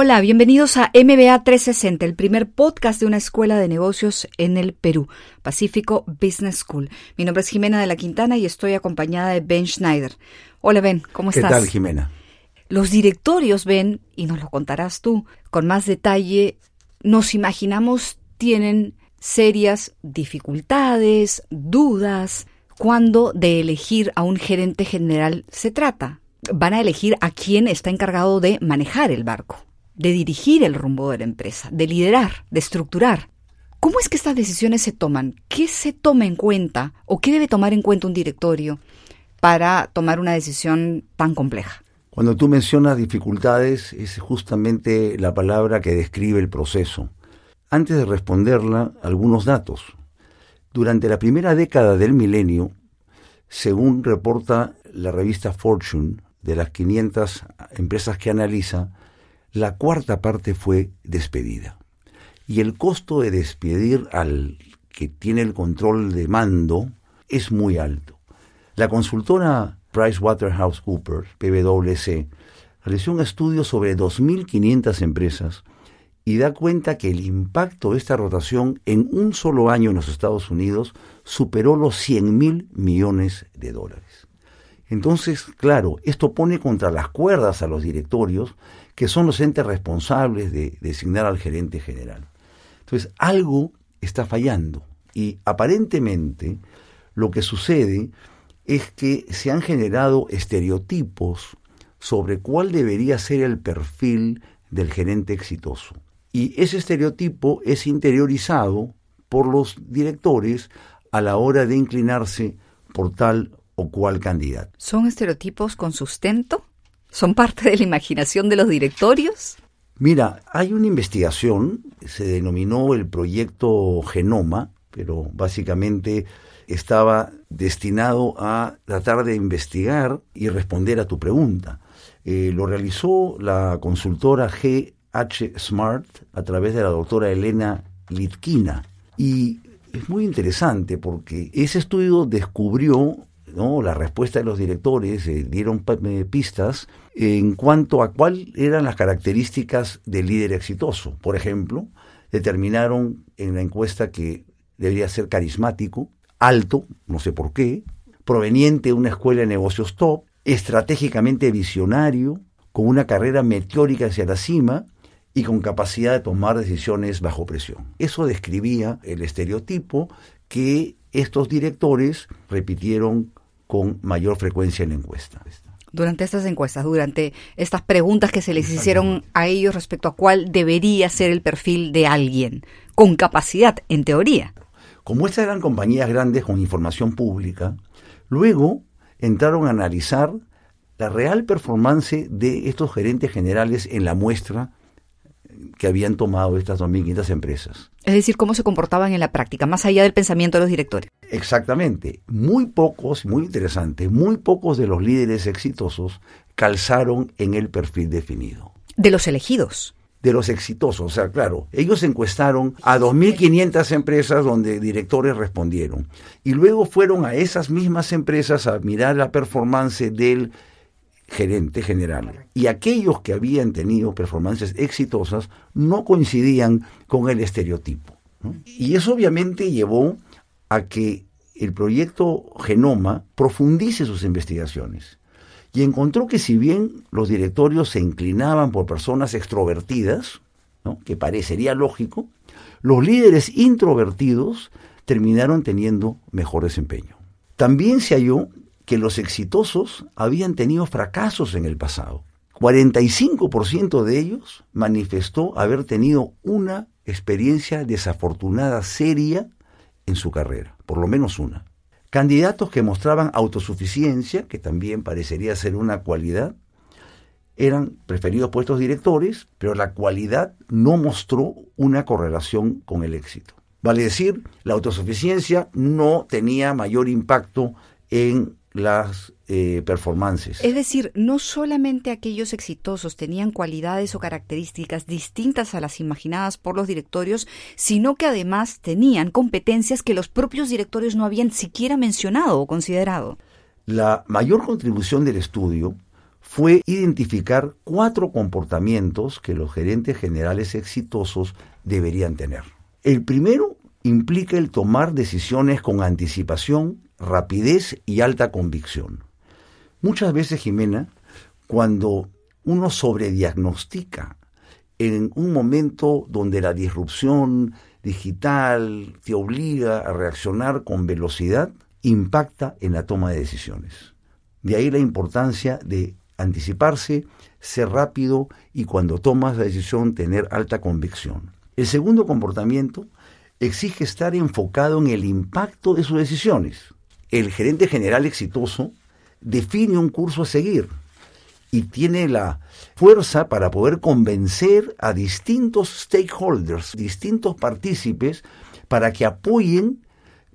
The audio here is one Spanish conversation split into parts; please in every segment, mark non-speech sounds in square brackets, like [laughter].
Hola, bienvenidos a MBA 360, el primer podcast de una escuela de negocios en el Perú, Pacífico Business School. Mi nombre es Jimena de la Quintana y estoy acompañada de Ben Schneider. Hola Ben, ¿cómo estás? ¿Qué tal, Jimena? Los directorios, Ben, y nos lo contarás tú con más detalle, nos imaginamos tienen serias dificultades, dudas, cuando de elegir a un gerente general se trata. Van a elegir a quien está encargado de manejar el barco de dirigir el rumbo de la empresa, de liderar, de estructurar. ¿Cómo es que estas decisiones se toman? ¿Qué se toma en cuenta o qué debe tomar en cuenta un directorio para tomar una decisión tan compleja? Cuando tú mencionas dificultades, es justamente la palabra que describe el proceso. Antes de responderla, algunos datos. Durante la primera década del milenio, según reporta la revista Fortune, de las 500 empresas que analiza, la cuarta parte fue despedida. Y el costo de despedir al que tiene el control de mando es muy alto. La consultora PricewaterhouseCoopers, PwC, realizó un estudio sobre 2.500 empresas y da cuenta que el impacto de esta rotación en un solo año en los Estados Unidos superó los 100 mil millones de dólares. Entonces, claro, esto pone contra las cuerdas a los directorios que son los entes responsables de designar al gerente general. Entonces, algo está fallando y aparentemente lo que sucede es que se han generado estereotipos sobre cuál debería ser el perfil del gerente exitoso. Y ese estereotipo es interiorizado por los directores a la hora de inclinarse por tal o cual candidato. ¿Son estereotipos con sustento? ¿Son parte de la imaginación de los directorios? Mira, hay una investigación, se denominó el proyecto Genoma, pero básicamente estaba destinado a tratar de investigar y responder a tu pregunta. Eh, lo realizó la consultora GH Smart a través de la doctora Elena Litkina. Y es muy interesante porque ese estudio descubrió ¿no? La respuesta de los directores eh, dieron eh, pistas en cuanto a cuáles eran las características del líder exitoso. Por ejemplo, determinaron en la encuesta que debería ser carismático, alto, no sé por qué, proveniente de una escuela de negocios top, estratégicamente visionario, con una carrera meteórica hacia la cima y con capacidad de tomar decisiones bajo presión. Eso describía el estereotipo que estos directores repitieron con mayor frecuencia en la encuesta. Durante estas encuestas, durante estas preguntas que se les hicieron a ellos respecto a cuál debería ser el perfil de alguien, con capacidad, en teoría. Como estas eran compañías grandes con información pública, luego entraron a analizar la real performance de estos gerentes generales en la muestra que habían tomado estas 2.500 empresas. Es decir, cómo se comportaban en la práctica, más allá del pensamiento de los directores. Exactamente. Muy pocos, muy interesante, muy pocos de los líderes exitosos calzaron en el perfil definido. De los elegidos. De los exitosos, o sea, claro, ellos encuestaron a 2.500 empresas donde directores respondieron y luego fueron a esas mismas empresas a mirar la performance del gerente general. Y aquellos que habían tenido performances exitosas no coincidían con el estereotipo. Y eso obviamente llevó a que el proyecto Genoma profundice sus investigaciones y encontró que si bien los directorios se inclinaban por personas extrovertidas, que parecería lógico, los líderes introvertidos terminaron teniendo mejor desempeño. También se halló que los exitosos habían tenido fracasos en el pasado. 45% de ellos manifestó haber tenido una experiencia desafortunada seria en su carrera, por lo menos una. Candidatos que mostraban autosuficiencia, que también parecería ser una cualidad, eran preferidos puestos directores, pero la cualidad no mostró una correlación con el éxito. Vale decir, la autosuficiencia no tenía mayor impacto en las eh, performances. Es decir, no solamente aquellos exitosos tenían cualidades o características distintas a las imaginadas por los directorios, sino que además tenían competencias que los propios directorios no habían siquiera mencionado o considerado. La mayor contribución del estudio fue identificar cuatro comportamientos que los gerentes generales exitosos deberían tener. El primero implica el tomar decisiones con anticipación, rapidez y alta convicción. Muchas veces, Jimena, cuando uno sobrediagnostica en un momento donde la disrupción digital te obliga a reaccionar con velocidad, impacta en la toma de decisiones. De ahí la importancia de anticiparse, ser rápido y cuando tomas la decisión tener alta convicción. El segundo comportamiento exige estar enfocado en el impacto de sus decisiones. El gerente general exitoso define un curso a seguir y tiene la fuerza para poder convencer a distintos stakeholders, distintos partícipes, para que apoyen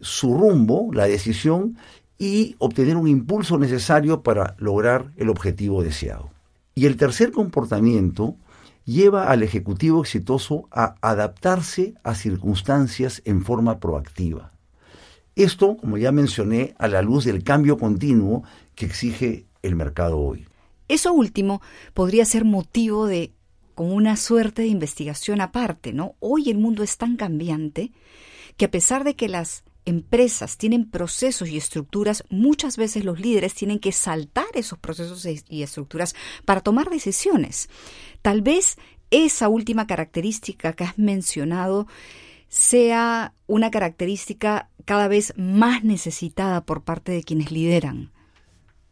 su rumbo, la decisión, y obtener un impulso necesario para lograr el objetivo deseado. Y el tercer comportamiento lleva al ejecutivo exitoso a adaptarse a circunstancias en forma proactiva. Esto, como ya mencioné, a la luz del cambio continuo que exige el mercado hoy. Eso último podría ser motivo de como una suerte de investigación aparte, ¿no? Hoy el mundo es tan cambiante que a pesar de que las empresas tienen procesos y estructuras, muchas veces los líderes tienen que saltar esos procesos y estructuras para tomar decisiones. Tal vez esa última característica que has mencionado sea una característica cada vez más necesitada por parte de quienes lideran.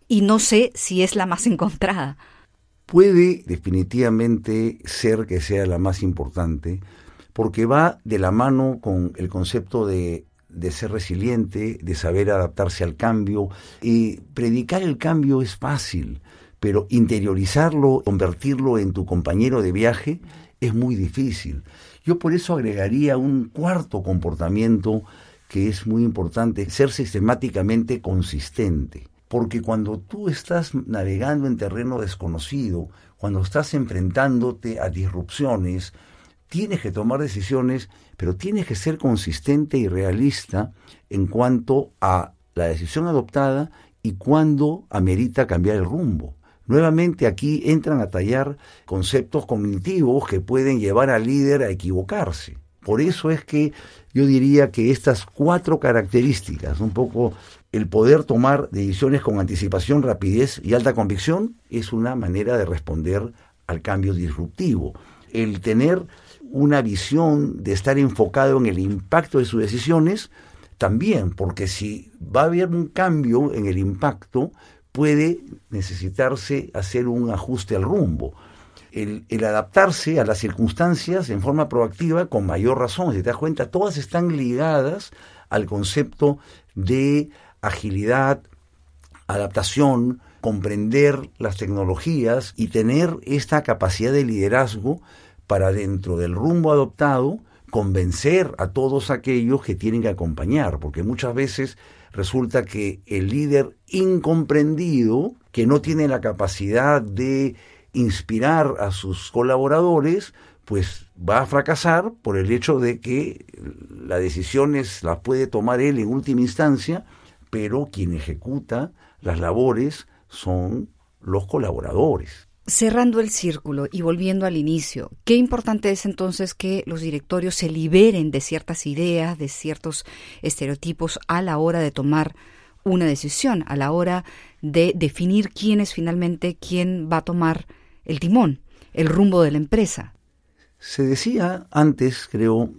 Y no sé si es la más [laughs] encontrada. Puede definitivamente ser que sea la más importante, porque va de la mano con el concepto de de ser resiliente, de saber adaptarse al cambio. Y predicar el cambio es fácil, pero interiorizarlo, convertirlo en tu compañero de viaje, es muy difícil. Yo por eso agregaría un cuarto comportamiento que es muy importante, ser sistemáticamente consistente. Porque cuando tú estás navegando en terreno desconocido, cuando estás enfrentándote a disrupciones, tienes que tomar decisiones, pero tienes que ser consistente y realista en cuanto a la decisión adoptada y cuándo amerita cambiar el rumbo. Nuevamente aquí entran a tallar conceptos cognitivos que pueden llevar al líder a equivocarse. Por eso es que yo diría que estas cuatro características, un poco el poder tomar decisiones con anticipación, rapidez y alta convicción, es una manera de responder al cambio disruptivo. El tener una visión de estar enfocado en el impacto de sus decisiones, también, porque si va a haber un cambio en el impacto, puede necesitarse hacer un ajuste al rumbo. El, adaptarse a las circunstancias en forma proactiva con mayor razón. Si te das cuenta, todas están ligadas al concepto de agilidad, adaptación, comprender las tecnologías y tener esta capacidad de liderazgo para dentro del rumbo adoptado convencer a todos aquellos que tienen que acompañar, porque muchas veces resulta que el líder incomprendido, que no tiene la capacidad de inspirar a sus colaboradores, pues va a fracasar por el hecho de que las decisiones las puede tomar él en última instancia, pero quien ejecuta las labores son los colaboradores. Cerrando el círculo y volviendo al inicio, qué importante es entonces que los directorios se liberen de ciertas ideas, de ciertos estereotipos a la hora de tomar una decisión, a la hora de definir quién es finalmente quién va a tomar el timón, el rumbo de la empresa. Se decía antes, creo,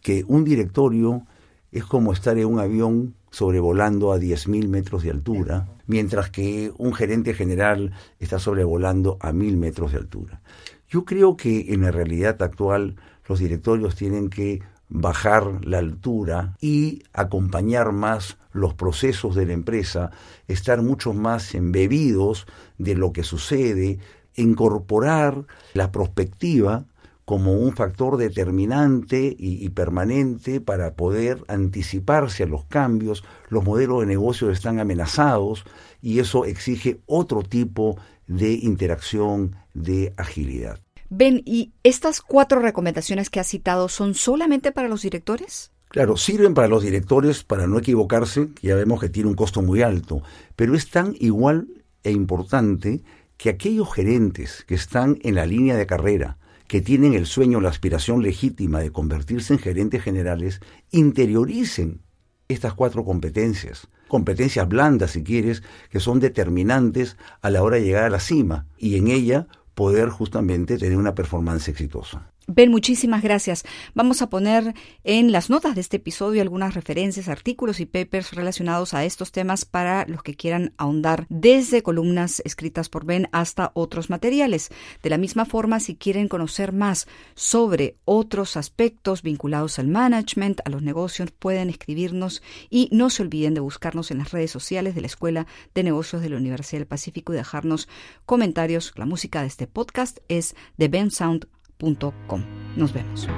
que un directorio es como estar en un avión sobrevolando a 10.000 metros de altura, mientras que un gerente general está sobrevolando a 1.000 metros de altura. Yo creo que en la realidad actual los directorios tienen que bajar la altura y acompañar más los procesos de la empresa, estar mucho más embebidos de lo que sucede, incorporar la perspectiva como un factor determinante y, permanente para poder anticiparse a los cambios. Los modelos de negocio están amenazados y eso exige otro tipo de interacción, de agilidad. Ben, ¿y estas cuatro recomendaciones que has citado son solamente para los directores? Claro, sirven para los directores para no equivocarse, ya vemos que tiene un costo muy alto, pero es tan igual e importante que aquellos gerentes que están en la línea de carrera, que tienen el sueño, la aspiración legítima de convertirse en gerentes generales, interioricen estas cuatro competencias, competencias blandas si quieres, que son determinantes a la hora de llegar a la cima y en ella poder justamente tener una performance exitosa. Ben, muchísimas gracias. Vamos a poner en las notas de este episodio algunas referencias, artículos y papers relacionados a estos temas para los que quieran ahondar, desde columnas escritas por Ben hasta otros materiales. De la misma forma, si quieren conocer más sobre otros aspectos vinculados al management, a los negocios, pueden escribirnos y no se olviden de buscarnos en las redes sociales de la Escuela de Negocios de la Universidad del Pacífico y dejarnos comentarios. La música de este podcast es de Ben Sound nos vemos.